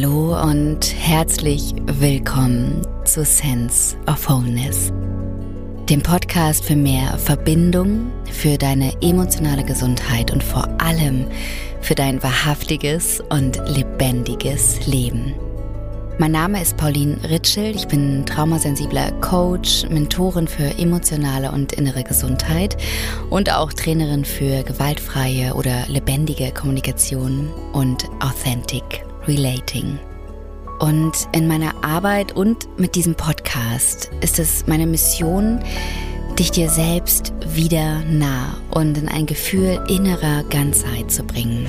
Hallo und herzlich willkommen zu Sense of Wholeness, dem Podcast für mehr Verbindung, für deine emotionale Gesundheit und vor allem für dein wahrhaftiges und lebendiges Leben. Mein Name ist Pauline Ritschel, ich bin traumasensibler Coach, Mentorin für emotionale und innere Gesundheit und auch Trainerin für gewaltfreie oder lebendige Kommunikation und Authentic Relating. Und in meiner Arbeit und mit diesem Podcast ist es meine Mission, dich dir selbst wieder nah und in ein Gefühl innerer Ganzheit zu bringen.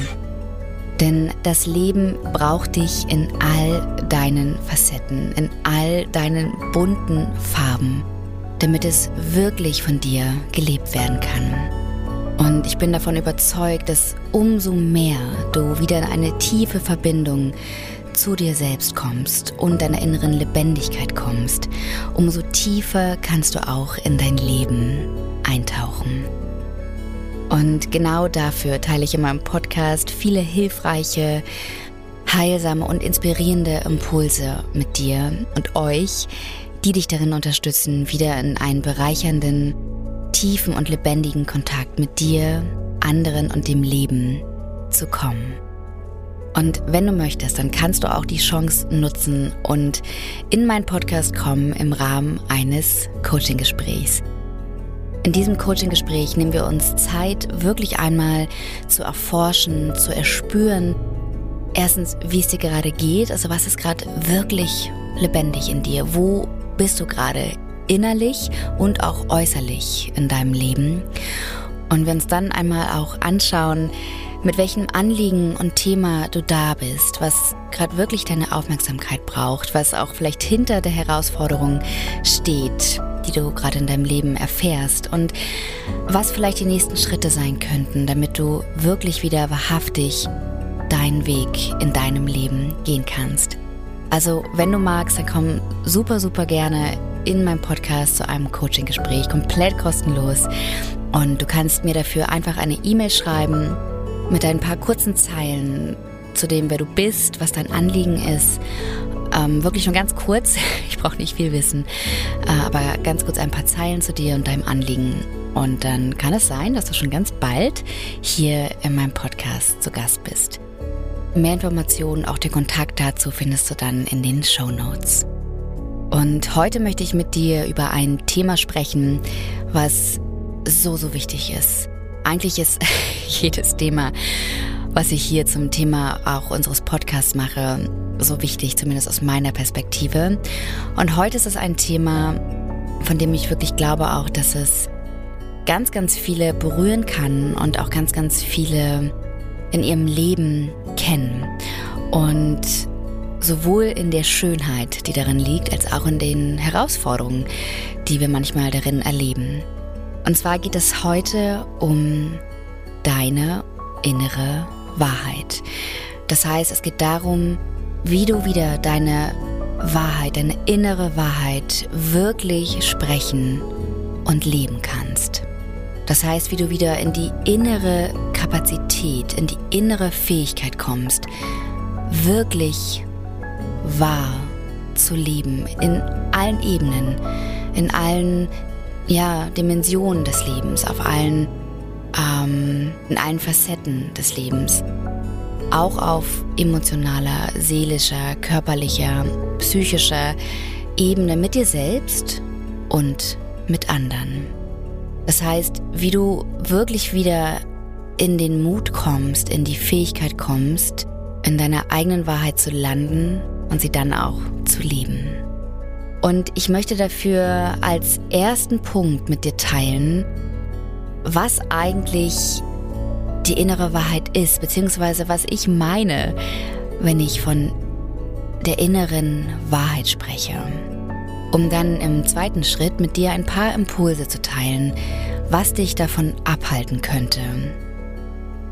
Denn das Leben braucht dich in all deinen Facetten, in all deinen bunten Farben, damit es wirklich von dir gelebt werden kann. Und ich bin davon überzeugt, dass umso mehr du wieder in eine tiefe Verbindung zu dir selbst kommst und deiner inneren Lebendigkeit kommst, umso tiefer kannst du auch in dein Leben eintauchen. Und genau dafür teile ich in meinem Podcast viele hilfreiche, heilsame und inspirierende Impulse mit dir und euch, die dich darin unterstützen, wieder in einen bereichernden, tiefen und lebendigen Kontakt mit dir, anderen und dem Leben zu kommen. Und wenn du möchtest, dann kannst du auch die Chance nutzen und in meinen Podcast kommen im Rahmen eines Coaching-Gesprächs. In diesem Coaching-Gespräch nehmen wir uns Zeit, wirklich einmal zu erforschen, zu erspüren, erstens, wie es dir gerade geht, also was ist gerade wirklich lebendig in dir, wo bist du gerade innerlich und auch äußerlich in deinem Leben. Und wir uns dann einmal auch anschauen, mit welchem Anliegen und Thema du da bist, was gerade wirklich deine Aufmerksamkeit braucht, was auch vielleicht hinter der Herausforderung steht, die du gerade in deinem Leben erfährst und was vielleicht die nächsten Schritte sein könnten, damit du wirklich wieder wahrhaftig deinen Weg in deinem Leben gehen kannst. Also, wenn du magst, dann komm super, super gerne in meinem Podcast zu einem Coaching-Gespräch, komplett kostenlos. Und du kannst mir dafür einfach eine E-Mail schreiben mit ein paar kurzen Zeilen zu dem, wer du bist, was dein Anliegen ist. Ähm, wirklich nur ganz kurz, ich brauche nicht viel wissen, äh, aber ganz kurz ein paar Zeilen zu dir und deinem Anliegen. Und dann kann es sein, dass du schon ganz bald hier in meinem Podcast zu Gast bist. Mehr Informationen, auch den Kontakt dazu findest du dann in den Show Notes. Und heute möchte ich mit dir über ein Thema sprechen, was so, so wichtig ist. Eigentlich ist jedes Thema, was ich hier zum Thema auch unseres Podcasts mache, so wichtig, zumindest aus meiner Perspektive. Und heute ist es ein Thema, von dem ich wirklich glaube auch, dass es ganz, ganz viele berühren kann und auch ganz, ganz viele in ihrem Leben kennen. Und sowohl in der Schönheit, die darin liegt, als auch in den Herausforderungen, die wir manchmal darin erleben. Und zwar geht es heute um deine innere Wahrheit. Das heißt, es geht darum, wie du wieder deine Wahrheit, deine innere Wahrheit wirklich sprechen und leben kannst. Das heißt, wie du wieder in die innere Kapazität, in die innere Fähigkeit kommst, wirklich wahr zu leben, in allen Ebenen, in allen ja, Dimensionen des Lebens, auf allen, ähm, in allen Facetten des Lebens. Auch auf emotionaler, seelischer, körperlicher, psychischer Ebene mit dir selbst und mit anderen. Das heißt, wie du wirklich wieder in den Mut kommst, in die Fähigkeit kommst, in deiner eigenen Wahrheit zu landen und sie dann auch zu leben. Und ich möchte dafür als ersten Punkt mit dir teilen, was eigentlich die innere Wahrheit ist, beziehungsweise was ich meine, wenn ich von der inneren Wahrheit spreche. Um dann im zweiten Schritt mit dir ein paar Impulse zu teilen, was dich davon abhalten könnte,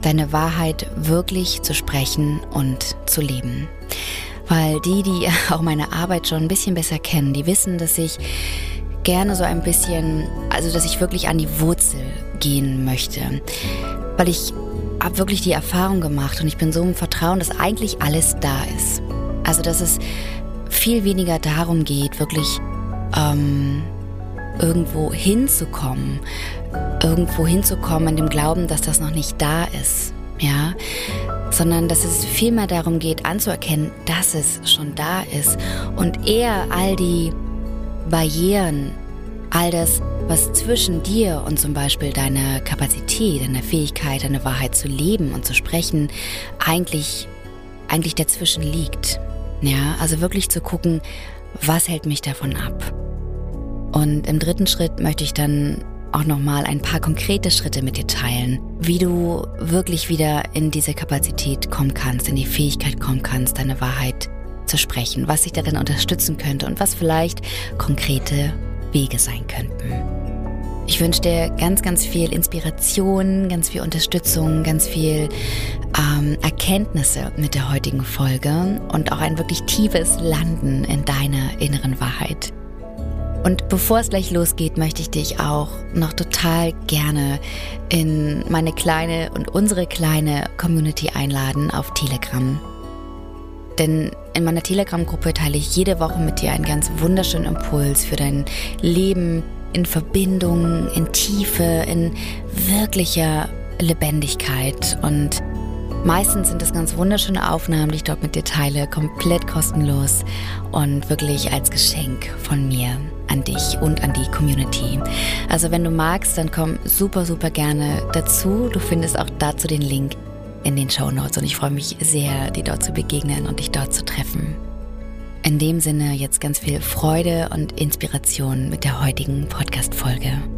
deine Wahrheit wirklich zu sprechen und zu leben. Weil die, die auch meine Arbeit schon ein bisschen besser kennen, die wissen, dass ich gerne so ein bisschen, also dass ich wirklich an die Wurzel gehen möchte. Weil ich habe wirklich die Erfahrung gemacht und ich bin so im Vertrauen, dass eigentlich alles da ist. Also dass es viel weniger darum geht, wirklich ähm, irgendwo hinzukommen, irgendwo hinzukommen in dem Glauben, dass das noch nicht da ist, ja, sondern dass es vielmehr darum geht, anzuerkennen, dass es schon da ist und eher all die Barrieren, all das, was zwischen dir und zum Beispiel deiner Kapazität, deiner Fähigkeit, deine Wahrheit zu leben und zu sprechen, eigentlich, eigentlich dazwischen liegt. Ja, also wirklich zu gucken, was hält mich davon ab? Und im dritten Schritt möchte ich dann auch nochmal ein paar konkrete Schritte mit dir teilen, wie du wirklich wieder in diese Kapazität kommen kannst, in die Fähigkeit kommen kannst, deine Wahrheit zu sprechen, was dich darin unterstützen könnte und was vielleicht konkrete Wege sein könnten. Ich wünsche dir ganz, ganz viel Inspiration, ganz viel Unterstützung, ganz viel ähm, Erkenntnisse mit der heutigen Folge und auch ein wirklich tiefes Landen in deiner inneren Wahrheit. Und bevor es gleich losgeht, möchte ich dich auch noch total gerne in meine kleine und unsere kleine Community einladen auf Telegram. Denn in meiner Telegram-Gruppe teile ich jede Woche mit dir einen ganz wunderschönen Impuls für dein Leben in Verbindung, in Tiefe, in wirklicher Lebendigkeit. Und meistens sind es ganz wunderschöne Aufnahmen, die ich dort mit dir teile, komplett kostenlos und wirklich als Geschenk von mir an dich und an die Community. Also wenn du magst, dann komm super, super gerne dazu. Du findest auch dazu den Link in den Show Notes und ich freue mich sehr, dir dort zu begegnen und dich dort zu treffen. In dem Sinne jetzt ganz viel Freude und Inspiration mit der heutigen Podcast-Folge.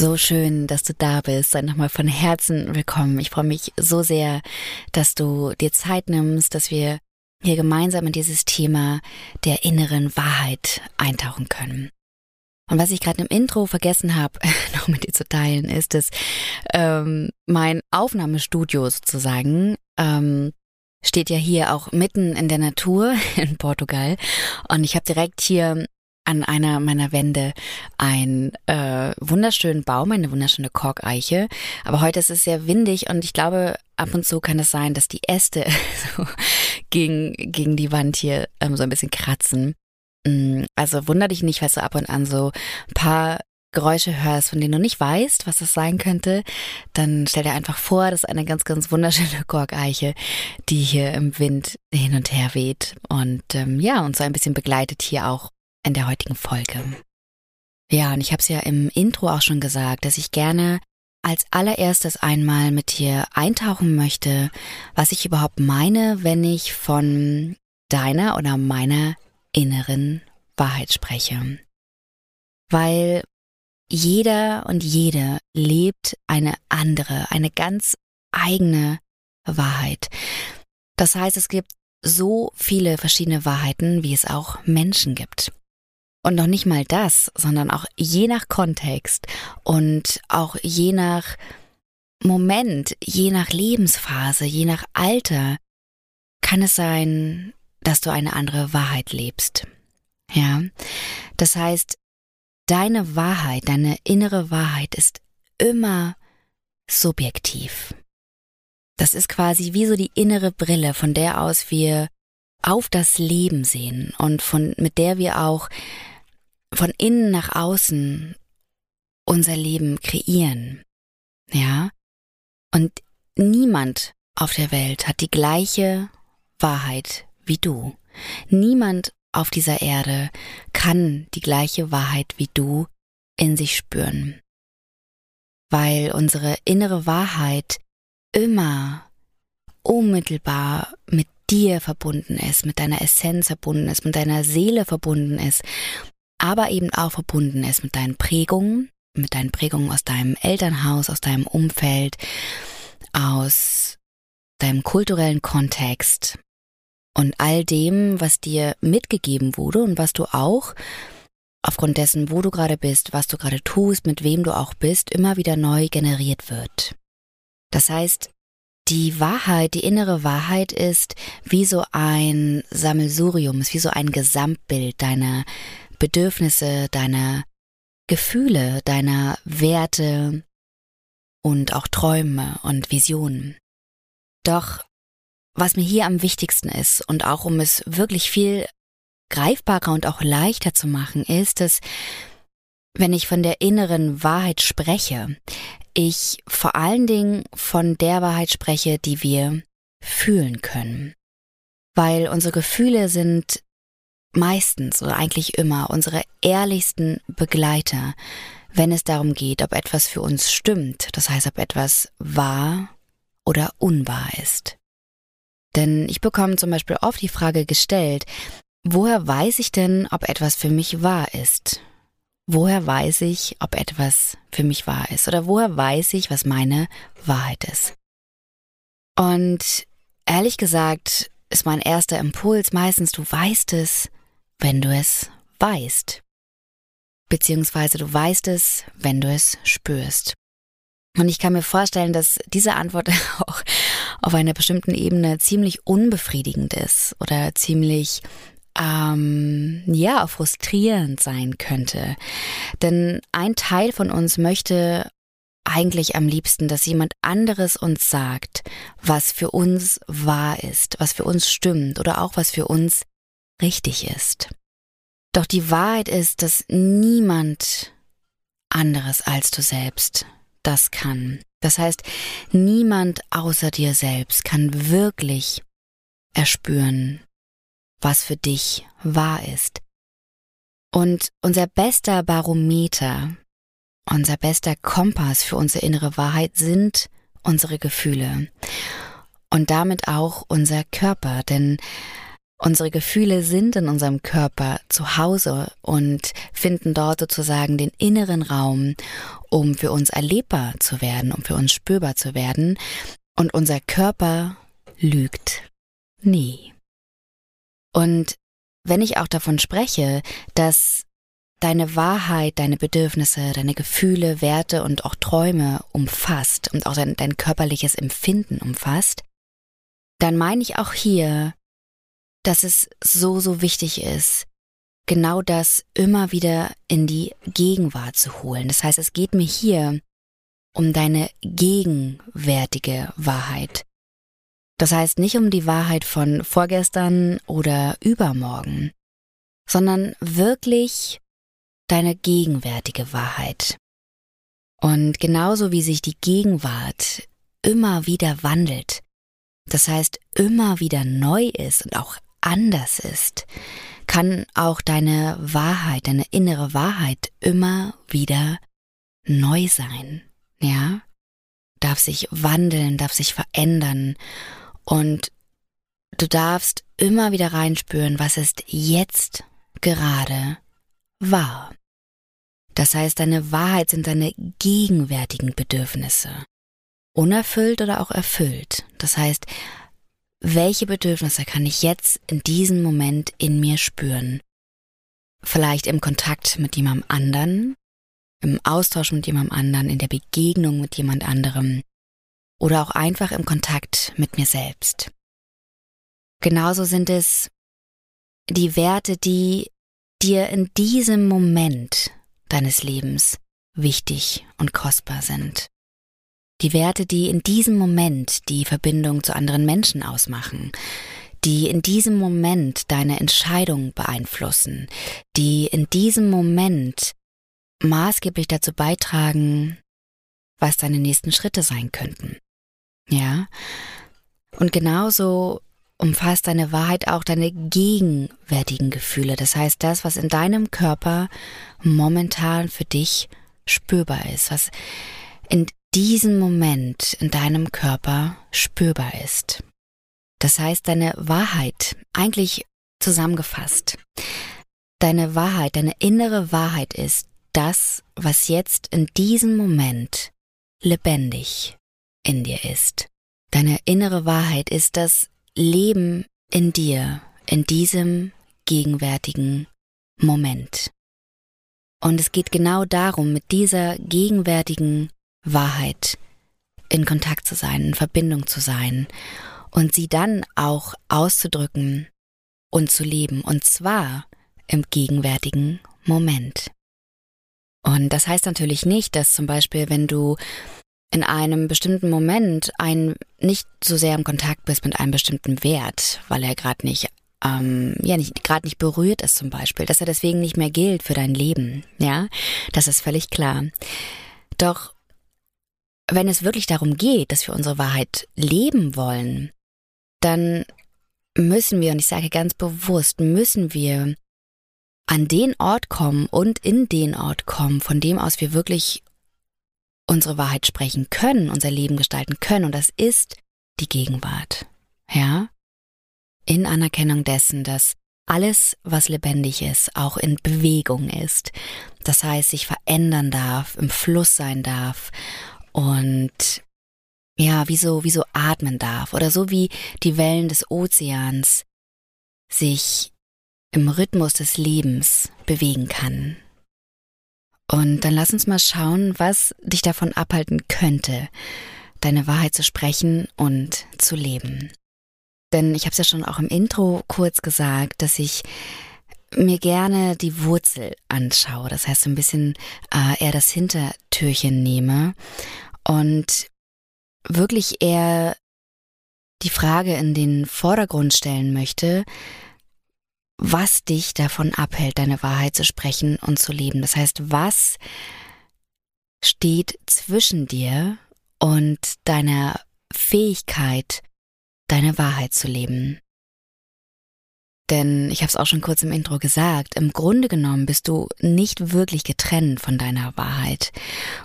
So schön, dass du da bist. Sei nochmal von Herzen willkommen. Ich freue mich so sehr, dass du dir Zeit nimmst, dass wir hier gemeinsam in dieses Thema der inneren Wahrheit eintauchen können. Und was ich gerade im Intro vergessen habe, noch mit dir zu teilen, ist, dass ähm, mein Aufnahmestudio sozusagen ähm, steht ja hier auch mitten in der Natur in Portugal. Und ich habe direkt hier an einer meiner Wände einen äh, wunderschönen Baum, eine wunderschöne Korkeiche. Aber heute ist es sehr windig und ich glaube, ab und zu kann es sein, dass die Äste so gegen, gegen die Wand hier ähm, so ein bisschen kratzen. Mm, also wunder dich nicht, falls du ab und an so ein paar Geräusche hörst, von denen du nicht weißt, was das sein könnte, dann stell dir einfach vor, das ist eine ganz, ganz wunderschöne Korkeiche, die hier im Wind hin und her weht und ähm, ja, uns so ein bisschen begleitet hier auch in der heutigen Folge. Ja, und ich habe es ja im Intro auch schon gesagt, dass ich gerne als allererstes einmal mit dir eintauchen möchte, was ich überhaupt meine, wenn ich von deiner oder meiner inneren Wahrheit spreche. Weil jeder und jede lebt eine andere, eine ganz eigene Wahrheit. Das heißt, es gibt so viele verschiedene Wahrheiten, wie es auch Menschen gibt. Und noch nicht mal das, sondern auch je nach Kontext und auch je nach Moment, je nach Lebensphase, je nach Alter kann es sein, dass du eine andere Wahrheit lebst. Ja, das heißt, deine Wahrheit, deine innere Wahrheit ist immer subjektiv. Das ist quasi wie so die innere Brille, von der aus wir auf das Leben sehen und von, mit der wir auch von innen nach außen unser Leben kreieren. Ja? Und niemand auf der Welt hat die gleiche Wahrheit wie du. Niemand auf dieser Erde kann die gleiche Wahrheit wie du in sich spüren. Weil unsere innere Wahrheit immer unmittelbar mit dir verbunden ist, mit deiner Essenz verbunden ist, mit deiner Seele verbunden ist aber eben auch verbunden ist mit deinen Prägungen, mit deinen Prägungen aus deinem Elternhaus, aus deinem Umfeld, aus deinem kulturellen Kontext und all dem, was dir mitgegeben wurde und was du auch aufgrund dessen, wo du gerade bist, was du gerade tust, mit wem du auch bist, immer wieder neu generiert wird. Das heißt, die Wahrheit, die innere Wahrheit ist wie so ein Sammelsurium, ist wie so ein Gesamtbild deiner Bedürfnisse, deiner Gefühle, deiner Werte und auch Träume und Visionen. Doch was mir hier am wichtigsten ist und auch um es wirklich viel greifbarer und auch leichter zu machen, ist, dass wenn ich von der inneren Wahrheit spreche, ich vor allen Dingen von der Wahrheit spreche, die wir fühlen können. Weil unsere Gefühle sind meistens oder eigentlich immer unsere ehrlichsten Begleiter, wenn es darum geht, ob etwas für uns stimmt, das heißt, ob etwas wahr oder unwahr ist. Denn ich bekomme zum Beispiel oft die Frage gestellt, woher weiß ich denn, ob etwas für mich wahr ist? Woher weiß ich, ob etwas für mich wahr ist? Oder woher weiß ich, was meine Wahrheit ist? Und ehrlich gesagt ist mein erster Impuls meistens, du weißt es, wenn du es weißt. Beziehungsweise du weißt es, wenn du es spürst. Und ich kann mir vorstellen, dass diese Antwort auch auf einer bestimmten Ebene ziemlich unbefriedigend ist oder ziemlich ähm, ja, frustrierend sein könnte. Denn ein Teil von uns möchte eigentlich am liebsten, dass jemand anderes uns sagt, was für uns wahr ist, was für uns stimmt oder auch was für uns richtig ist. Doch die Wahrheit ist, dass niemand anderes als du selbst das kann. Das heißt, niemand außer dir selbst kann wirklich erspüren, was für dich wahr ist. Und unser bester Barometer, unser bester Kompass für unsere innere Wahrheit sind unsere Gefühle und damit auch unser Körper, denn Unsere Gefühle sind in unserem Körper zu Hause und finden dort sozusagen den inneren Raum, um für uns erlebbar zu werden, um für uns spürbar zu werden. Und unser Körper lügt nie. Und wenn ich auch davon spreche, dass deine Wahrheit, deine Bedürfnisse, deine Gefühle, Werte und auch Träume umfasst und auch dein, dein körperliches Empfinden umfasst, dann meine ich auch hier dass es so, so wichtig ist, genau das immer wieder in die Gegenwart zu holen. Das heißt, es geht mir hier um deine gegenwärtige Wahrheit. Das heißt nicht um die Wahrheit von vorgestern oder übermorgen, sondern wirklich deine gegenwärtige Wahrheit. Und genauso wie sich die Gegenwart immer wieder wandelt, das heißt immer wieder neu ist und auch anders ist, kann auch deine Wahrheit, deine innere Wahrheit immer wieder neu sein, ja? Darf sich wandeln, darf sich verändern und du darfst immer wieder reinspüren, was ist jetzt gerade wahr. Das heißt, deine Wahrheit sind deine gegenwärtigen Bedürfnisse. Unerfüllt oder auch erfüllt. Das heißt, welche Bedürfnisse kann ich jetzt in diesem Moment in mir spüren? Vielleicht im Kontakt mit jemandem anderen, im Austausch mit jemandem anderen, in der Begegnung mit jemand anderem oder auch einfach im Kontakt mit mir selbst. Genauso sind es die Werte, die dir in diesem Moment deines Lebens wichtig und kostbar sind. Die Werte, die in diesem Moment die Verbindung zu anderen Menschen ausmachen, die in diesem Moment deine Entscheidung beeinflussen, die in diesem Moment maßgeblich dazu beitragen, was deine nächsten Schritte sein könnten. Ja? Und genauso umfasst deine Wahrheit auch deine gegenwärtigen Gefühle. Das heißt, das, was in deinem Körper momentan für dich spürbar ist, was in diesen Moment in deinem Körper spürbar ist. Das heißt, deine Wahrheit, eigentlich zusammengefasst, deine Wahrheit, deine innere Wahrheit ist das, was jetzt in diesem Moment lebendig in dir ist. Deine innere Wahrheit ist das Leben in dir, in diesem gegenwärtigen Moment. Und es geht genau darum, mit dieser gegenwärtigen Wahrheit in Kontakt zu sein, in Verbindung zu sein und sie dann auch auszudrücken und zu leben, und zwar im gegenwärtigen Moment. Und das heißt natürlich nicht, dass zum Beispiel, wenn du in einem bestimmten Moment ein nicht so sehr im Kontakt bist mit einem bestimmten Wert, weil er gerade nicht ähm, ja nicht gerade nicht berührt ist zum Beispiel, dass er deswegen nicht mehr gilt für dein Leben, ja, das ist völlig klar. Doch wenn es wirklich darum geht, dass wir unsere Wahrheit leben wollen, dann müssen wir, und ich sage ganz bewusst, müssen wir an den Ort kommen und in den Ort kommen, von dem aus wir wirklich unsere Wahrheit sprechen können, unser Leben gestalten können. Und das ist die Gegenwart. Ja? In Anerkennung dessen, dass alles, was lebendig ist, auch in Bewegung ist. Das heißt, sich verändern darf, im Fluss sein darf und ja, wie so, wie so atmen darf oder so wie die Wellen des Ozeans sich im Rhythmus des Lebens bewegen kann. Und dann lass uns mal schauen, was dich davon abhalten könnte, deine Wahrheit zu sprechen und zu leben. Denn ich habe es ja schon auch im Intro kurz gesagt, dass ich mir gerne die Wurzel anschaue. Das heißt, so ein bisschen äh, eher das Hintertürchen nehme und wirklich eher die Frage in den Vordergrund stellen möchte, was dich davon abhält, deine Wahrheit zu sprechen und zu leben. Das heißt, was steht zwischen dir und deiner Fähigkeit, deine Wahrheit zu leben. Denn ich habe es auch schon kurz im Intro gesagt, im Grunde genommen bist du nicht wirklich getrennt von deiner Wahrheit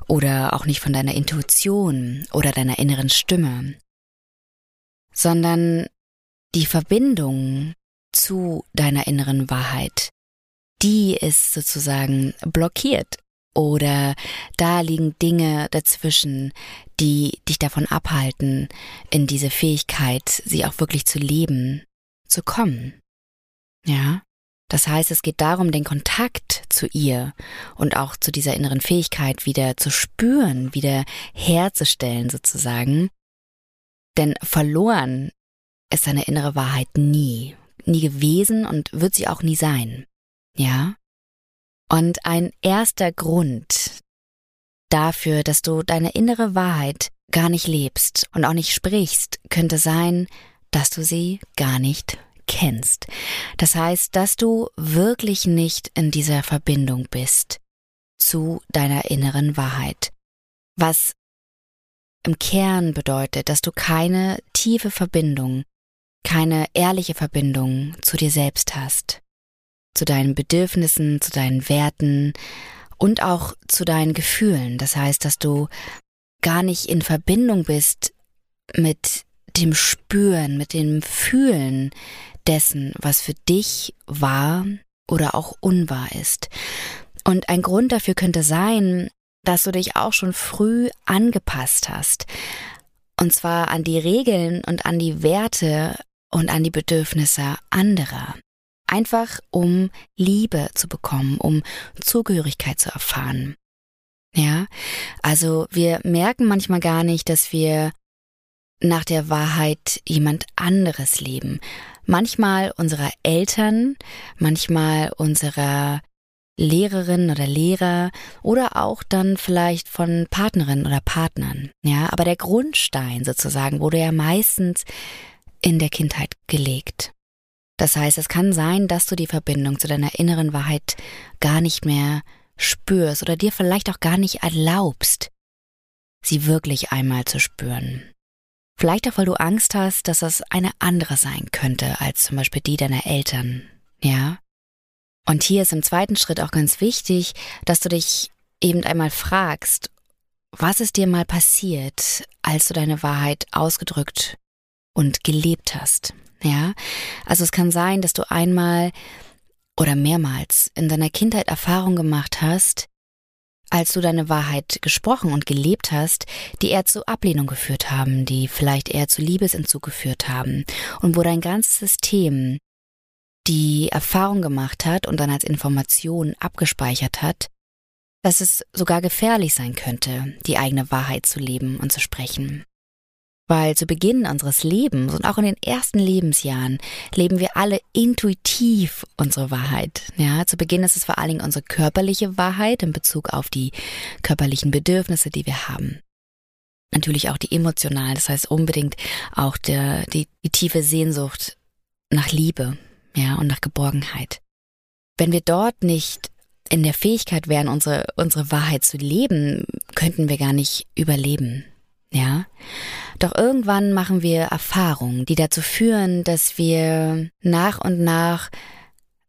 oder auch nicht von deiner Intuition oder deiner inneren Stimme, sondern die Verbindung zu deiner inneren Wahrheit, die ist sozusagen blockiert oder da liegen Dinge dazwischen, die dich davon abhalten, in diese Fähigkeit, sie auch wirklich zu leben, zu kommen. Ja. Das heißt, es geht darum, den Kontakt zu ihr und auch zu dieser inneren Fähigkeit wieder zu spüren, wieder herzustellen sozusagen. Denn verloren ist deine innere Wahrheit nie, nie gewesen und wird sie auch nie sein. Ja? Und ein erster Grund dafür, dass du deine innere Wahrheit gar nicht lebst und auch nicht sprichst, könnte sein, dass du sie gar nicht kennst. Das heißt, dass du wirklich nicht in dieser Verbindung bist zu deiner inneren Wahrheit. Was im Kern bedeutet, dass du keine tiefe Verbindung, keine ehrliche Verbindung zu dir selbst hast, zu deinen Bedürfnissen, zu deinen Werten und auch zu deinen Gefühlen. Das heißt, dass du gar nicht in Verbindung bist mit dem Spüren, mit dem Fühlen dessen, was für dich wahr oder auch unwahr ist. Und ein Grund dafür könnte sein, dass du dich auch schon früh angepasst hast. Und zwar an die Regeln und an die Werte und an die Bedürfnisse anderer. Einfach um Liebe zu bekommen, um Zugehörigkeit zu erfahren. Ja, also wir merken manchmal gar nicht, dass wir nach der Wahrheit jemand anderes leben. Manchmal unserer Eltern, manchmal unserer Lehrerin oder Lehrer oder auch dann vielleicht von Partnerinnen oder Partnern. Ja, aber der Grundstein sozusagen wurde ja meistens in der Kindheit gelegt. Das heißt, es kann sein, dass du die Verbindung zu deiner inneren Wahrheit gar nicht mehr spürst oder dir vielleicht auch gar nicht erlaubst, sie wirklich einmal zu spüren. Vielleicht auch, weil du Angst hast, dass das eine andere sein könnte als zum Beispiel die deiner Eltern. Ja? Und hier ist im zweiten Schritt auch ganz wichtig, dass du dich eben einmal fragst, was ist dir mal passiert, als du deine Wahrheit ausgedrückt und gelebt hast. Ja? Also es kann sein, dass du einmal oder mehrmals in deiner Kindheit Erfahrung gemacht hast, als du deine Wahrheit gesprochen und gelebt hast, die eher zu Ablehnung geführt haben, die vielleicht eher zu Liebesentzug geführt haben und wo dein ganzes System die Erfahrung gemacht hat und dann als Information abgespeichert hat, dass es sogar gefährlich sein könnte, die eigene Wahrheit zu leben und zu sprechen. Weil zu Beginn unseres Lebens und auch in den ersten Lebensjahren leben wir alle intuitiv unsere Wahrheit. Ja, zu Beginn ist es vor allen Dingen unsere körperliche Wahrheit in Bezug auf die körperlichen Bedürfnisse, die wir haben. Natürlich auch die emotionalen, das heißt unbedingt auch der, die, die tiefe Sehnsucht nach Liebe, ja, und nach Geborgenheit. Wenn wir dort nicht in der Fähigkeit wären, unsere, unsere Wahrheit zu leben, könnten wir gar nicht überleben. Ja? Doch irgendwann machen wir Erfahrungen, die dazu führen, dass wir nach und nach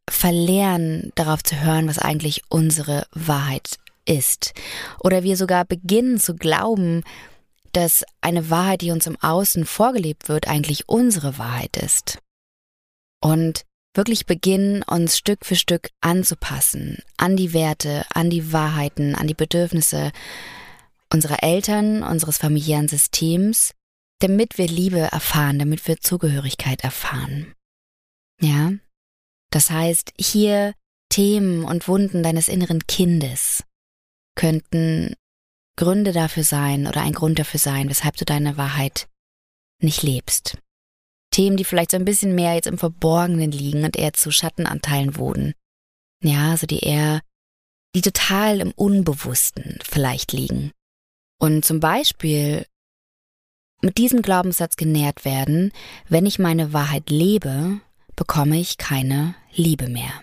verlernen, darauf zu hören, was eigentlich unsere Wahrheit ist. Oder wir sogar beginnen zu glauben, dass eine Wahrheit, die uns im Außen vorgelebt wird, eigentlich unsere Wahrheit ist. Und wirklich beginnen, uns Stück für Stück anzupassen an die Werte, an die Wahrheiten, an die Bedürfnisse unserer Eltern, unseres familiären Systems, damit wir Liebe erfahren, damit wir Zugehörigkeit erfahren. Ja? Das heißt, hier Themen und Wunden deines inneren Kindes könnten Gründe dafür sein oder ein Grund dafür sein, weshalb du deine Wahrheit nicht lebst. Themen, die vielleicht so ein bisschen mehr jetzt im Verborgenen liegen und eher zu Schattenanteilen wurden. Ja, also die eher, die total im Unbewussten vielleicht liegen. Und zum Beispiel mit diesem Glaubenssatz genährt werden, wenn ich meine Wahrheit lebe, bekomme ich keine Liebe mehr.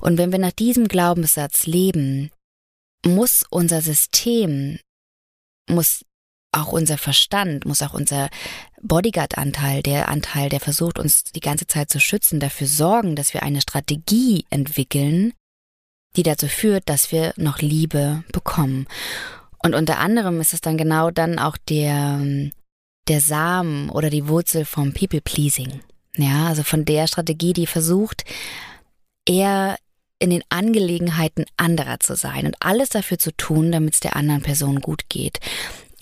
Und wenn wir nach diesem Glaubenssatz leben, muss unser System, muss auch unser Verstand, muss auch unser Bodyguard-Anteil, der Anteil, der versucht, uns die ganze Zeit zu schützen, dafür sorgen, dass wir eine Strategie entwickeln, die dazu führt, dass wir noch Liebe bekommen. Und unter anderem ist es dann genau dann auch der, der Samen oder die Wurzel vom People-Pleasing. Ja, also von der Strategie, die versucht, eher in den Angelegenheiten anderer zu sein und alles dafür zu tun, damit es der anderen Person gut geht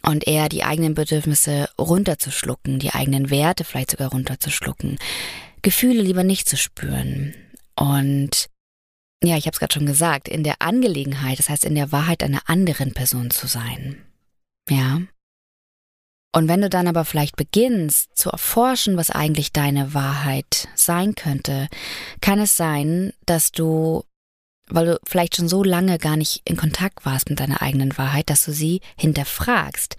und eher die eigenen Bedürfnisse runterzuschlucken, die eigenen Werte vielleicht sogar runterzuschlucken, Gefühle lieber nicht zu spüren. Und ja, ich habe es gerade schon gesagt, in der Angelegenheit, das heißt in der Wahrheit einer anderen Person zu sein. Ja. Und wenn du dann aber vielleicht beginnst zu erforschen, was eigentlich deine Wahrheit sein könnte, kann es sein, dass du weil du vielleicht schon so lange gar nicht in Kontakt warst mit deiner eigenen Wahrheit, dass du sie hinterfragst.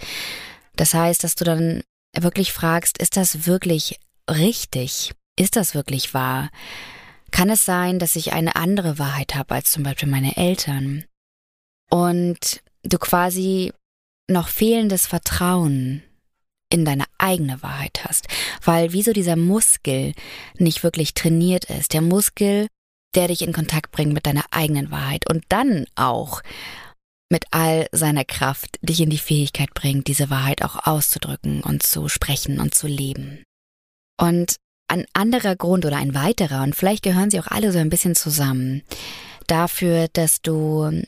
Das heißt, dass du dann wirklich fragst, ist das wirklich richtig? Ist das wirklich wahr? Kann es sein, dass ich eine andere Wahrheit habe als zum Beispiel meine Eltern? Und du quasi noch fehlendes Vertrauen in deine eigene Wahrheit hast, weil wieso dieser Muskel nicht wirklich trainiert ist. Der Muskel der dich in Kontakt bringt mit deiner eigenen Wahrheit und dann auch mit all seiner Kraft dich in die Fähigkeit bringt, diese Wahrheit auch auszudrücken und zu sprechen und zu leben. Und ein anderer Grund oder ein weiterer, und vielleicht gehören sie auch alle so ein bisschen zusammen, dafür, dass du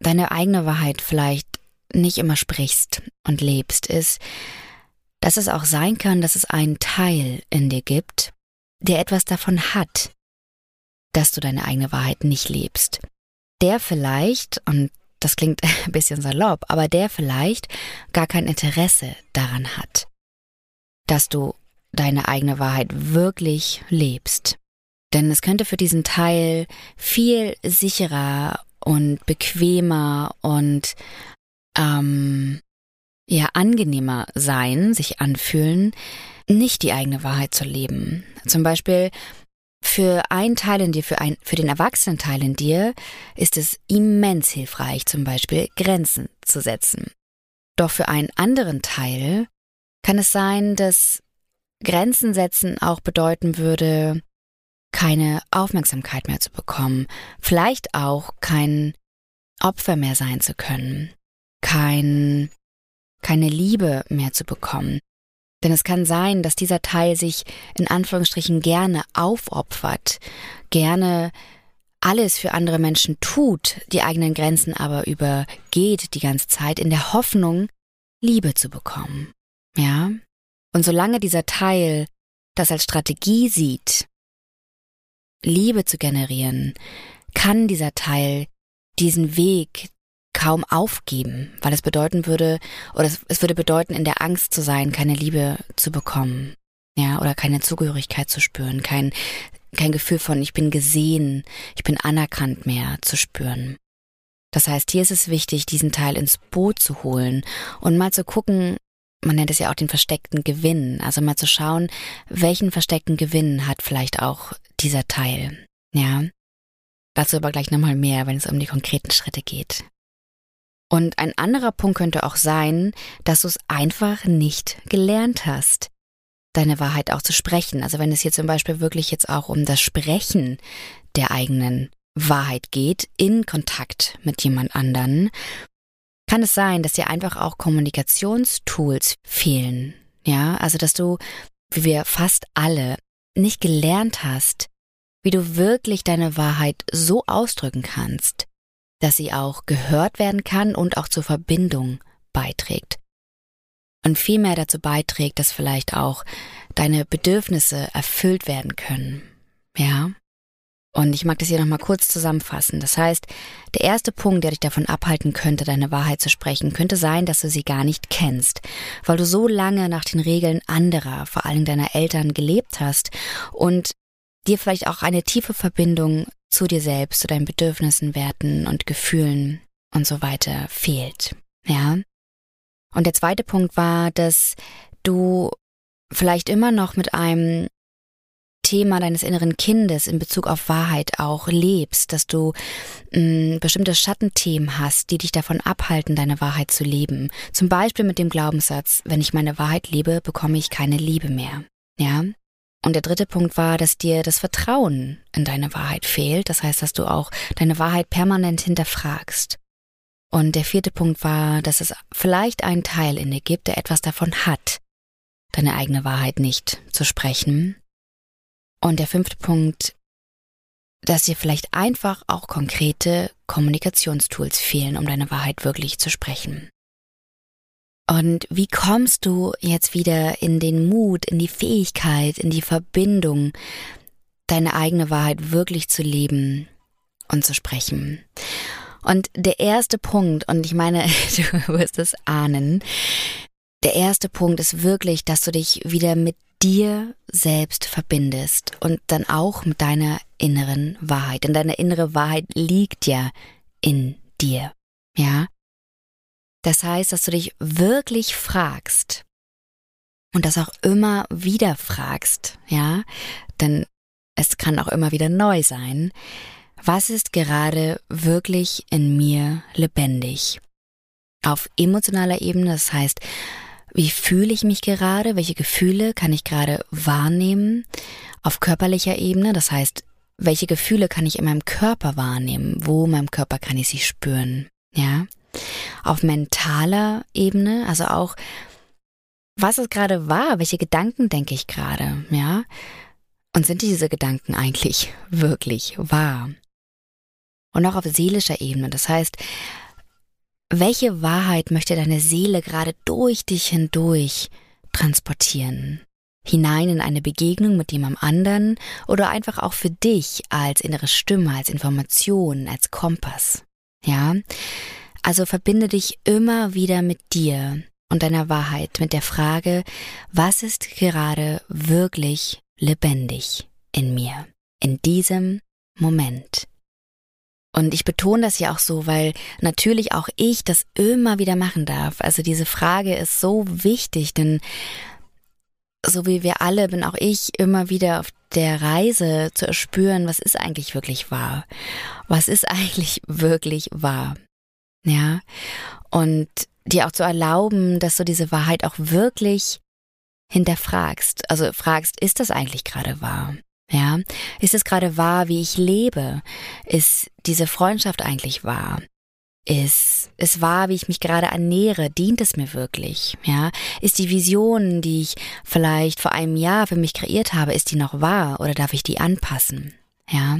deine eigene Wahrheit vielleicht nicht immer sprichst und lebst, ist, dass es auch sein kann, dass es einen Teil in dir gibt, der etwas davon hat, dass du deine eigene Wahrheit nicht lebst. Der vielleicht, und das klingt ein bisschen salopp, aber der vielleicht gar kein Interesse daran hat, dass du deine eigene Wahrheit wirklich lebst. Denn es könnte für diesen Teil viel sicherer und bequemer und ähm, ja angenehmer sein, sich anfühlen, nicht die eigene Wahrheit zu leben. Zum Beispiel für einen Teil in dir, für, ein, für den erwachsenen Teil in dir, ist es immens hilfreich, zum Beispiel Grenzen zu setzen. Doch für einen anderen Teil kann es sein, dass Grenzen setzen auch bedeuten würde, keine Aufmerksamkeit mehr zu bekommen, vielleicht auch kein Opfer mehr sein zu können, kein, keine Liebe mehr zu bekommen, denn es kann sein, dass dieser Teil sich in Anführungsstrichen gerne aufopfert, gerne alles für andere Menschen tut, die eigenen Grenzen aber übergeht die ganze Zeit in der Hoffnung, Liebe zu bekommen. Ja? Und solange dieser Teil das als Strategie sieht, Liebe zu generieren, kann dieser Teil diesen Weg kaum aufgeben, weil es bedeuten würde, oder es, es würde bedeuten, in der Angst zu sein, keine Liebe zu bekommen, ja, oder keine Zugehörigkeit zu spüren, kein, kein Gefühl von, ich bin gesehen, ich bin anerkannt mehr zu spüren. Das heißt, hier ist es wichtig, diesen Teil ins Boot zu holen und mal zu gucken, man nennt es ja auch den versteckten Gewinn, also mal zu schauen, welchen versteckten Gewinn hat vielleicht auch dieser Teil, ja. Dazu aber gleich nochmal mehr, wenn es um die konkreten Schritte geht. Und ein anderer Punkt könnte auch sein, dass du es einfach nicht gelernt hast, deine Wahrheit auch zu sprechen. Also wenn es hier zum Beispiel wirklich jetzt auch um das Sprechen der eigenen Wahrheit geht, in Kontakt mit jemand anderen, kann es sein, dass dir einfach auch Kommunikationstools fehlen. Ja, also dass du, wie wir fast alle, nicht gelernt hast, wie du wirklich deine Wahrheit so ausdrücken kannst, dass sie auch gehört werden kann und auch zur Verbindung beiträgt. Und vielmehr dazu beiträgt, dass vielleicht auch deine Bedürfnisse erfüllt werden können. Ja? Und ich mag das hier nochmal kurz zusammenfassen. Das heißt, der erste Punkt, der dich davon abhalten könnte, deine Wahrheit zu sprechen, könnte sein, dass du sie gar nicht kennst, weil du so lange nach den Regeln anderer, vor allem deiner Eltern, gelebt hast und dir vielleicht auch eine tiefe Verbindung zu dir selbst, zu deinen Bedürfnissen, Werten und Gefühlen und so weiter fehlt. Ja? Und der zweite Punkt war, dass du vielleicht immer noch mit einem Thema deines inneren Kindes in Bezug auf Wahrheit auch lebst, dass du mh, mm, bestimmte Schattenthemen hast, die dich davon abhalten, deine Wahrheit zu leben. Zum Beispiel mit dem Glaubenssatz, wenn ich meine Wahrheit lebe, bekomme ich keine Liebe mehr. Ja? Und der dritte Punkt war, dass dir das Vertrauen in deine Wahrheit fehlt. Das heißt, dass du auch deine Wahrheit permanent hinterfragst. Und der vierte Punkt war, dass es vielleicht einen Teil in dir gibt, der etwas davon hat, deine eigene Wahrheit nicht zu sprechen. Und der fünfte Punkt, dass dir vielleicht einfach auch konkrete Kommunikationstools fehlen, um deine Wahrheit wirklich zu sprechen. Und wie kommst du jetzt wieder in den Mut, in die Fähigkeit, in die Verbindung, deine eigene Wahrheit wirklich zu leben und zu sprechen? Und der erste Punkt, und ich meine, du wirst es ahnen, der erste Punkt ist wirklich, dass du dich wieder mit dir selbst verbindest und dann auch mit deiner inneren Wahrheit. Denn deine innere Wahrheit liegt ja in dir. Ja? Das heißt, dass du dich wirklich fragst und das auch immer wieder fragst, ja, denn es kann auch immer wieder neu sein. Was ist gerade wirklich in mir lebendig? Auf emotionaler Ebene, das heißt, wie fühle ich mich gerade? Welche Gefühle kann ich gerade wahrnehmen? Auf körperlicher Ebene, das heißt, welche Gefühle kann ich in meinem Körper wahrnehmen? Wo in meinem Körper kann ich sie spüren? Ja? auf mentaler Ebene, also auch, was es gerade war, welche Gedanken denke ich gerade, ja? Und sind diese Gedanken eigentlich wirklich wahr? Und auch auf seelischer Ebene, das heißt, welche Wahrheit möchte deine Seele gerade durch dich hindurch transportieren? Hinein in eine Begegnung mit jemandem anderen oder einfach auch für dich als innere Stimme, als Information, als Kompass? Ja? Also verbinde dich immer wieder mit dir und deiner Wahrheit, mit der Frage, was ist gerade wirklich lebendig in mir, in diesem Moment. Und ich betone das ja auch so, weil natürlich auch ich das immer wieder machen darf. Also diese Frage ist so wichtig, denn so wie wir alle bin auch ich immer wieder auf der Reise zu erspüren, was ist eigentlich wirklich wahr? Was ist eigentlich wirklich wahr? Ja. Und dir auch zu erlauben, dass du diese Wahrheit auch wirklich hinterfragst. Also fragst, ist das eigentlich gerade wahr? Ja. Ist es gerade wahr, wie ich lebe? Ist diese Freundschaft eigentlich wahr? Ist es wahr, wie ich mich gerade ernähre? Dient es mir wirklich? Ja. Ist die Vision, die ich vielleicht vor einem Jahr für mich kreiert habe, ist die noch wahr oder darf ich die anpassen? Ja.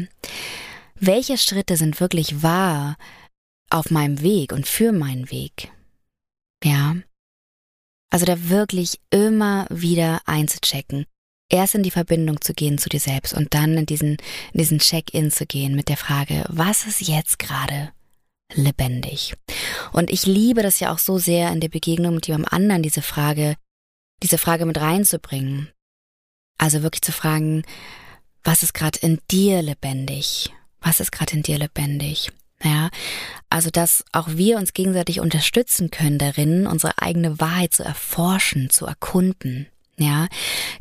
Welche Schritte sind wirklich wahr auf meinem Weg und für meinen Weg. Ja. Also da wirklich immer wieder einzuchecken. Erst in die Verbindung zu gehen zu dir selbst und dann in diesen, in diesen Check-in zu gehen mit der Frage, was ist jetzt gerade lebendig? Und ich liebe das ja auch so sehr in der Begegnung mit jemandem anderen, diese Frage, diese Frage mit reinzubringen. Also wirklich zu fragen, was ist gerade in dir lebendig? Was ist gerade in dir lebendig? Ja, also dass auch wir uns gegenseitig unterstützen können darin, unsere eigene Wahrheit zu erforschen, zu erkunden. Ja,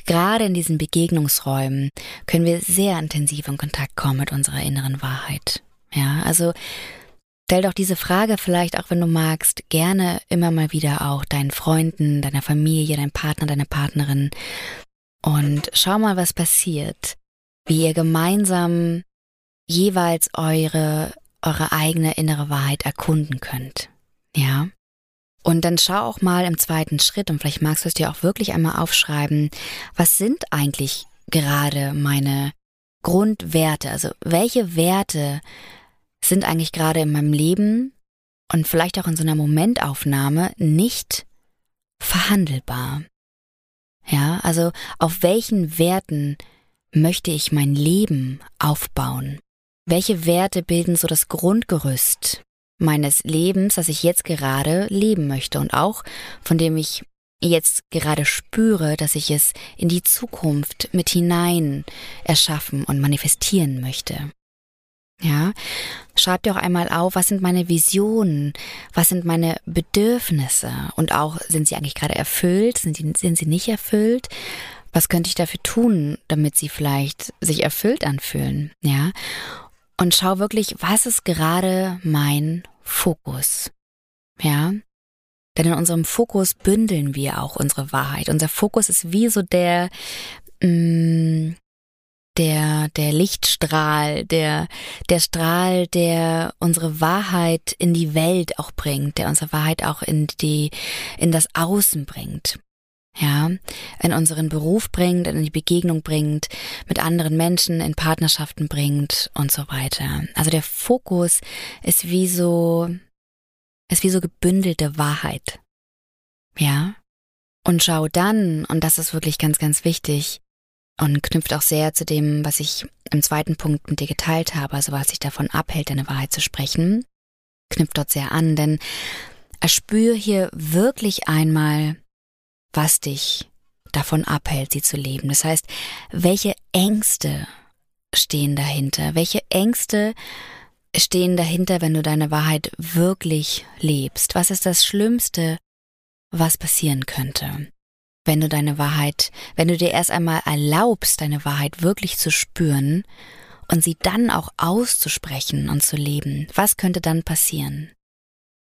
gerade in diesen Begegnungsräumen können wir sehr intensiv in Kontakt kommen mit unserer inneren Wahrheit. Ja, also stell doch diese Frage vielleicht auch, wenn du magst, gerne immer mal wieder auch deinen Freunden, deiner Familie, deinem Partner, deiner Partnerin und schau mal, was passiert, wie ihr gemeinsam jeweils eure eure eigene innere Wahrheit erkunden könnt. Ja? Und dann schau auch mal im zweiten Schritt und vielleicht magst du es dir auch wirklich einmal aufschreiben, was sind eigentlich gerade meine Grundwerte? Also welche Werte sind eigentlich gerade in meinem Leben und vielleicht auch in so einer Momentaufnahme nicht verhandelbar? Ja, also auf welchen Werten möchte ich mein Leben aufbauen? Welche Werte bilden so das Grundgerüst meines Lebens, das ich jetzt gerade leben möchte und auch von dem ich jetzt gerade spüre, dass ich es in die Zukunft mit hinein erschaffen und manifestieren möchte. Ja, schreib dir auch einmal auf, was sind meine Visionen, was sind meine Bedürfnisse und auch sind sie eigentlich gerade erfüllt, sind, die, sind sie nicht erfüllt, was könnte ich dafür tun, damit sie vielleicht sich erfüllt anfühlen, ja? Und schau wirklich, was ist gerade mein Fokus. Ja? Denn in unserem Fokus bündeln wir auch unsere Wahrheit. Unser Fokus ist wie so der, mh, mm, der, der Lichtstrahl, der, der Strahl, der unsere Wahrheit in die Welt auch bringt, der unsere Wahrheit auch in die, in das Außen bringt ja, in unseren Beruf bringt, in die Begegnung bringt, mit anderen Menschen in Partnerschaften bringt und so weiter. Also der Fokus ist wie so, ist wie so gebündelte Wahrheit. Ja? Und schau dann, und das ist wirklich ganz, ganz wichtig und knüpft auch sehr zu dem, was ich im zweiten Punkt mit dir geteilt habe, also was sich davon abhält, deine Wahrheit zu sprechen, knüpft dort sehr an, denn erspür hier wirklich einmal, was dich davon abhält, sie zu leben. Das heißt, welche Ängste stehen dahinter? Welche Ängste stehen dahinter, wenn du deine Wahrheit wirklich lebst? Was ist das Schlimmste, was passieren könnte? Wenn du deine Wahrheit, wenn du dir erst einmal erlaubst, deine Wahrheit wirklich zu spüren und sie dann auch auszusprechen und zu leben, was könnte dann passieren?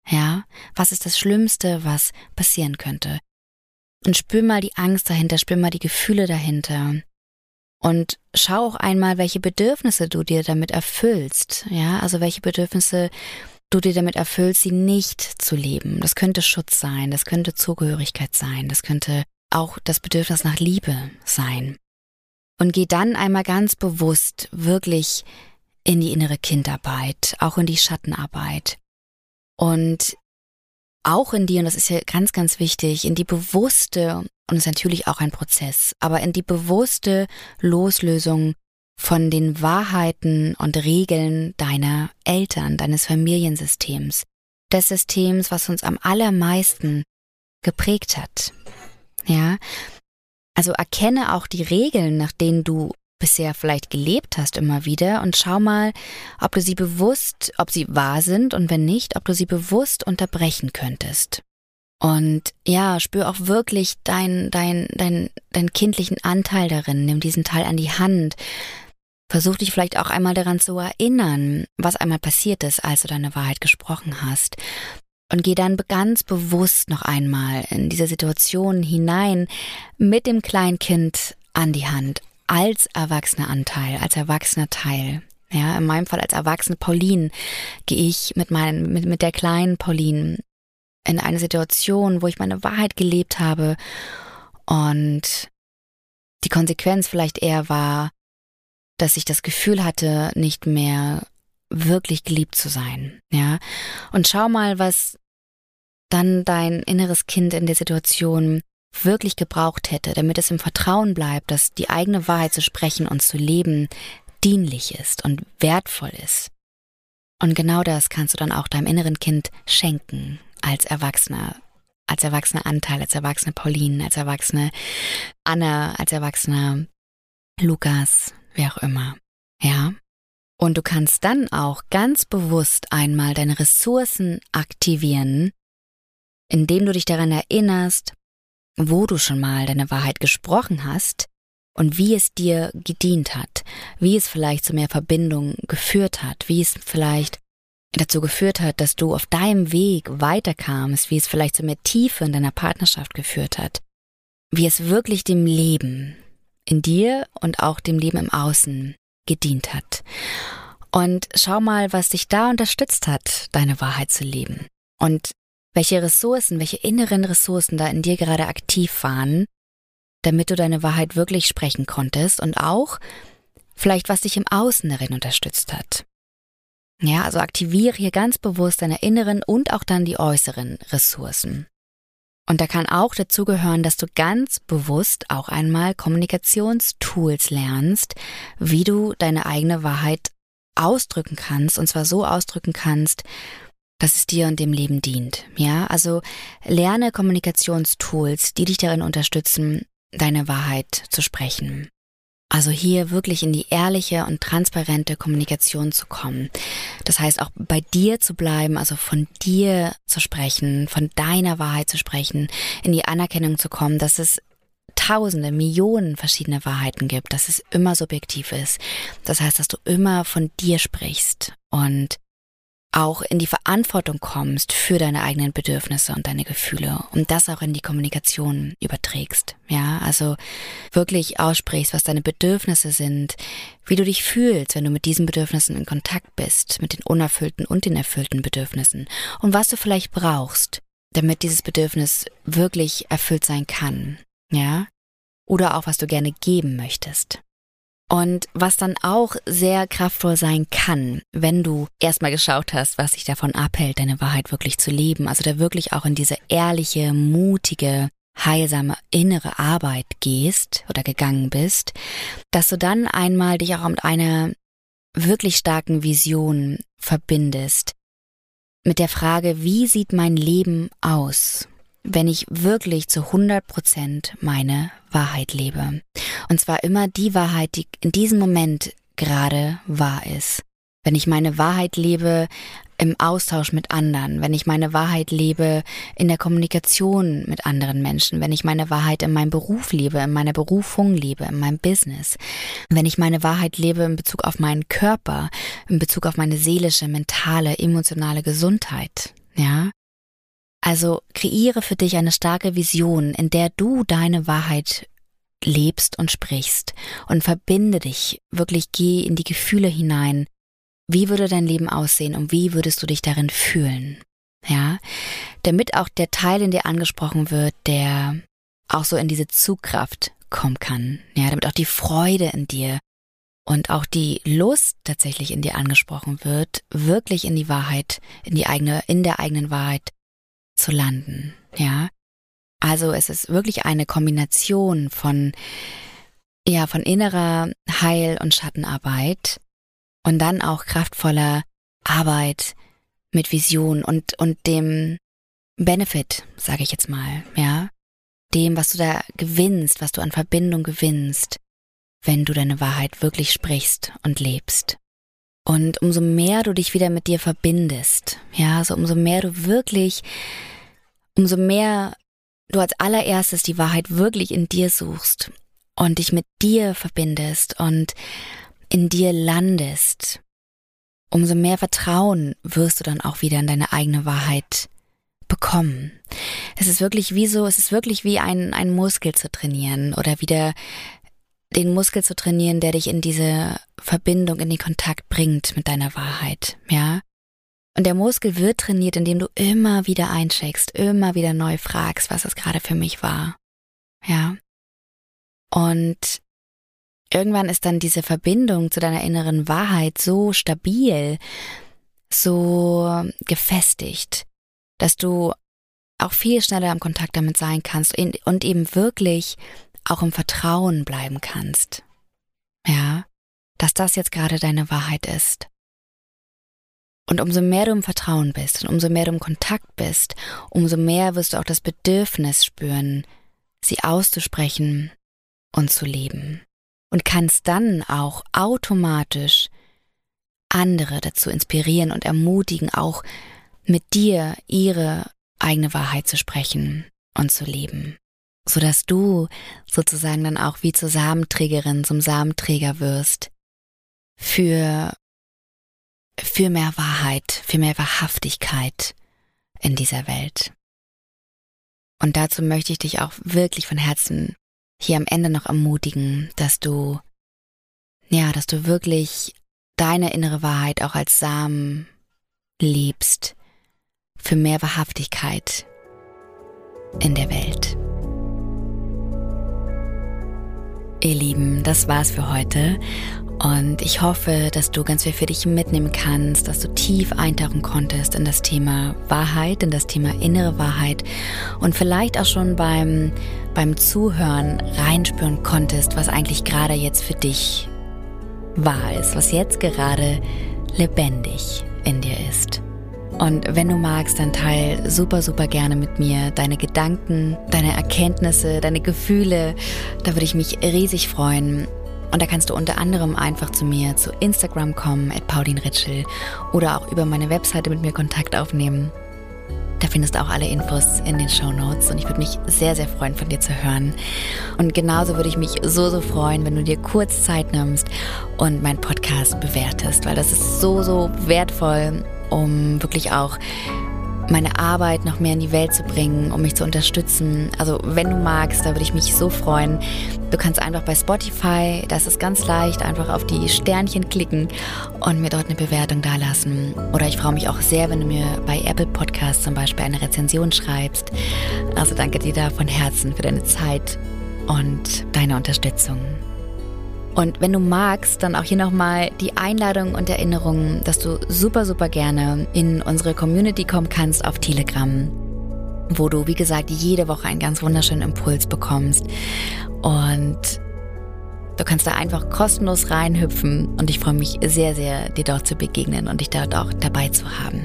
Ja, was ist das Schlimmste, was passieren könnte? Und spür mal die Angst dahinter, spür mal die Gefühle dahinter. Und schau auch einmal, welche Bedürfnisse du dir damit erfüllst. Ja, also welche Bedürfnisse du dir damit erfüllst, sie nicht zu leben. Das könnte Schutz sein, das könnte Zugehörigkeit sein, das könnte auch das Bedürfnis nach Liebe sein. Und geh dann einmal ganz bewusst wirklich in die innere Kindarbeit, auch in die Schattenarbeit. Und auch in die, und das ist ja ganz, ganz wichtig, in die bewusste, und ist natürlich auch ein Prozess, aber in die bewusste Loslösung von den Wahrheiten und Regeln deiner Eltern, deines Familiensystems, des Systems, was uns am allermeisten geprägt hat. Ja, also erkenne auch die Regeln, nach denen du bisher vielleicht gelebt hast immer wieder und schau mal, ob du sie bewusst, ob sie wahr sind und wenn nicht, ob du sie bewusst unterbrechen könntest. Und ja, spür auch wirklich dein, dein, dein, dein kindlichen Anteil darin. Nimm diesen Teil an die Hand. Versuch dich vielleicht auch einmal daran zu erinnern, was einmal passiert ist, als du deine Wahrheit gesprochen hast. Und geh dann ganz bewusst noch einmal in diese Situation hinein mit dem Kleinkind an die Hand als erwachsener Anteil, als erwachsener Teil. Ja, in meinem Fall als erwachsene Pauline gehe ich mit meinen, mit, mit der kleinen Pauline in eine Situation, wo ich meine Wahrheit gelebt habe und die Konsequenz vielleicht eher war, dass ich das Gefühl hatte, nicht mehr wirklich geliebt zu sein. Ja, und schau mal, was dann dein inneres Kind in der Situation wirklich gebraucht hätte, damit es im Vertrauen bleibt, dass die eigene Wahrheit zu sprechen und zu leben dienlich ist und wertvoll ist. Und genau das kannst du dann auch deinem inneren Kind schenken als Erwachsener, als erwachsener Anteil, als erwachsene Pauline, als erwachsene Anna, als erwachsener Lukas, wer auch immer. Ja? Und du kannst dann auch ganz bewusst einmal deine Ressourcen aktivieren, indem du dich daran erinnerst, wo du schon mal deine Wahrheit gesprochen hast und wie es dir gedient hat, wie es vielleicht zu mehr Verbindung geführt hat, wie es vielleicht dazu geführt hat, dass du auf deinem Weg weiterkamst, wie es vielleicht zu mehr Tiefe in deiner Partnerschaft geführt hat, wie es wirklich dem Leben in dir und auch dem Leben im Außen gedient hat. Und schau mal, was dich da unterstützt hat, deine Wahrheit zu leben. Und welche Ressourcen, welche inneren Ressourcen da in dir gerade aktiv waren, damit du deine Wahrheit wirklich sprechen konntest und auch vielleicht, was dich im Außen darin unterstützt hat. Ja, also aktiviere hier ganz bewusst deine inneren und auch dann die äußeren Ressourcen. Und da kann auch dazugehören, dass du ganz bewusst auch einmal Kommunikationstools lernst, wie du deine eigene Wahrheit ausdrücken kannst, und zwar so ausdrücken kannst, dass es dir und dem Leben dient. Ja, also lerne Kommunikationstools, die dich darin unterstützen, deine Wahrheit zu sprechen. Also hier wirklich in die ehrliche und transparente Kommunikation zu kommen. Das heißt auch bei dir zu bleiben, also von dir zu sprechen, von deiner Wahrheit zu sprechen, in die Anerkennung zu kommen, dass es tausende, Millionen verschiedene Wahrheiten gibt, dass es immer subjektiv ist. Das heißt, dass du immer von dir sprichst und auch in die Verantwortung kommst für deine eigenen Bedürfnisse und deine Gefühle und das auch in die Kommunikation überträgst. Ja, also wirklich aussprichst, was deine Bedürfnisse sind, wie du dich fühlst, wenn du mit diesen Bedürfnissen in Kontakt bist, mit den unerfüllten und den erfüllten Bedürfnissen und was du vielleicht brauchst, damit dieses Bedürfnis wirklich erfüllt sein kann. Ja, oder auch was du gerne geben möchtest. Und was dann auch sehr kraftvoll sein kann, wenn du erstmal geschaut hast, was dich davon abhält, deine Wahrheit wirklich zu leben, also da wirklich auch in diese ehrliche, mutige, heilsame innere Arbeit gehst oder gegangen bist, dass du dann einmal dich auch mit einer wirklich starken Vision verbindest, mit der Frage, wie sieht mein Leben aus? wenn ich wirklich zu 100 Prozent meine Wahrheit lebe. Und zwar immer die Wahrheit, die in diesem Moment gerade wahr ist. Wenn ich meine Wahrheit lebe im Austausch mit anderen, wenn ich meine Wahrheit lebe in der Kommunikation mit anderen Menschen, wenn ich meine Wahrheit in meinem Beruf lebe, in meiner Berufung lebe, in meinem Business, wenn ich meine Wahrheit lebe in Bezug auf meinen Körper, in Bezug auf meine seelische, mentale, emotionale Gesundheit, ja, also kreiere für dich eine starke Vision, in der du deine Wahrheit lebst und sprichst und verbinde dich, wirklich geh in die Gefühle hinein. Wie würde dein Leben aussehen und wie würdest du dich darin fühlen? Ja, damit auch der Teil in dir angesprochen wird, der auch so in diese Zugkraft kommen kann. Ja, damit auch die Freude in dir und auch die Lust tatsächlich in dir angesprochen wird, wirklich in die Wahrheit, in die eigene, in der eigenen Wahrheit zu landen, ja. Also es ist wirklich eine Kombination von, ja, von innerer Heil- und Schattenarbeit und dann auch kraftvoller Arbeit mit Vision und, und dem Benefit, sage ich jetzt mal, ja. Dem, was du da gewinnst, was du an Verbindung gewinnst, wenn du deine Wahrheit wirklich sprichst und lebst. Und umso mehr du dich wieder mit dir verbindest, ja, also umso mehr du wirklich, umso mehr du als allererstes die Wahrheit wirklich in dir suchst und dich mit dir verbindest und in dir landest, umso mehr Vertrauen wirst du dann auch wieder in deine eigene Wahrheit bekommen. Es ist wirklich wie so, es ist wirklich wie ein, ein Muskel zu trainieren oder wieder den Muskel zu trainieren, der dich in diese Verbindung, in den Kontakt bringt mit deiner Wahrheit, ja? Und der Muskel wird trainiert, indem du immer wieder eincheckst, immer wieder neu fragst, was es gerade für mich war. Ja. Und irgendwann ist dann diese Verbindung zu deiner inneren Wahrheit so stabil, so gefestigt, dass du auch viel schneller im Kontakt damit sein kannst und eben wirklich auch im Vertrauen bleiben kannst. Ja, dass das jetzt gerade deine Wahrheit ist. Und umso mehr du im Vertrauen bist und umso mehr du im Kontakt bist, umso mehr wirst du auch das Bedürfnis spüren, sie auszusprechen und zu leben. Und kannst dann auch automatisch andere dazu inspirieren und ermutigen, auch mit dir ihre eigene Wahrheit zu sprechen und zu leben. Sodass du sozusagen dann auch wie zur Samenträgerin, zum Samenträger wirst für für mehr Wahrheit, für mehr Wahrhaftigkeit in dieser Welt. Und dazu möchte ich dich auch wirklich von Herzen hier am Ende noch ermutigen, dass du, ja, dass du wirklich deine innere Wahrheit auch als Samen liebst für mehr Wahrhaftigkeit in der Welt. Ihr Lieben, das war's für heute. Und ich hoffe, dass du ganz viel für dich mitnehmen kannst, dass du tief eintauchen konntest in das Thema Wahrheit, in das Thema innere Wahrheit und vielleicht auch schon beim, beim Zuhören reinspüren konntest, was eigentlich gerade jetzt für dich wahr ist, was jetzt gerade lebendig in dir ist. Und wenn du magst, dann teil super, super gerne mit mir deine Gedanken, deine Erkenntnisse, deine Gefühle. Da würde ich mich riesig freuen. Und da kannst du unter anderem einfach zu mir zu Instagram kommen, at paulinritschel, oder auch über meine Webseite mit mir Kontakt aufnehmen. Da findest du auch alle Infos in den Show Notes und ich würde mich sehr, sehr freuen, von dir zu hören. Und genauso würde ich mich so, so freuen, wenn du dir kurz Zeit nimmst und meinen Podcast bewertest, weil das ist so, so wertvoll, um wirklich auch meine Arbeit noch mehr in die Welt zu bringen, um mich zu unterstützen. Also wenn du magst, da würde ich mich so freuen. Du kannst einfach bei Spotify, das ist ganz leicht, einfach auf die Sternchen klicken und mir dort eine Bewertung dalassen. Oder ich freue mich auch sehr, wenn du mir bei Apple Podcasts zum Beispiel eine Rezension schreibst. Also danke dir da von Herzen für deine Zeit und deine Unterstützung. Und wenn du magst, dann auch hier nochmal die Einladung und Erinnerung, dass du super, super gerne in unsere Community kommen kannst auf Telegram, wo du, wie gesagt, jede Woche einen ganz wunderschönen Impuls bekommst. Und du kannst da einfach kostenlos reinhüpfen und ich freue mich sehr, sehr, dir dort zu begegnen und dich dort auch dabei zu haben.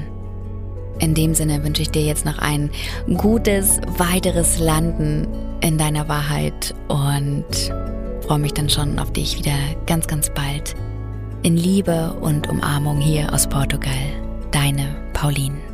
In dem Sinne wünsche ich dir jetzt noch ein gutes weiteres Landen in deiner Wahrheit und freue mich dann schon auf dich wieder ganz, ganz bald. In Liebe und Umarmung hier aus Portugal. Deine Pauline.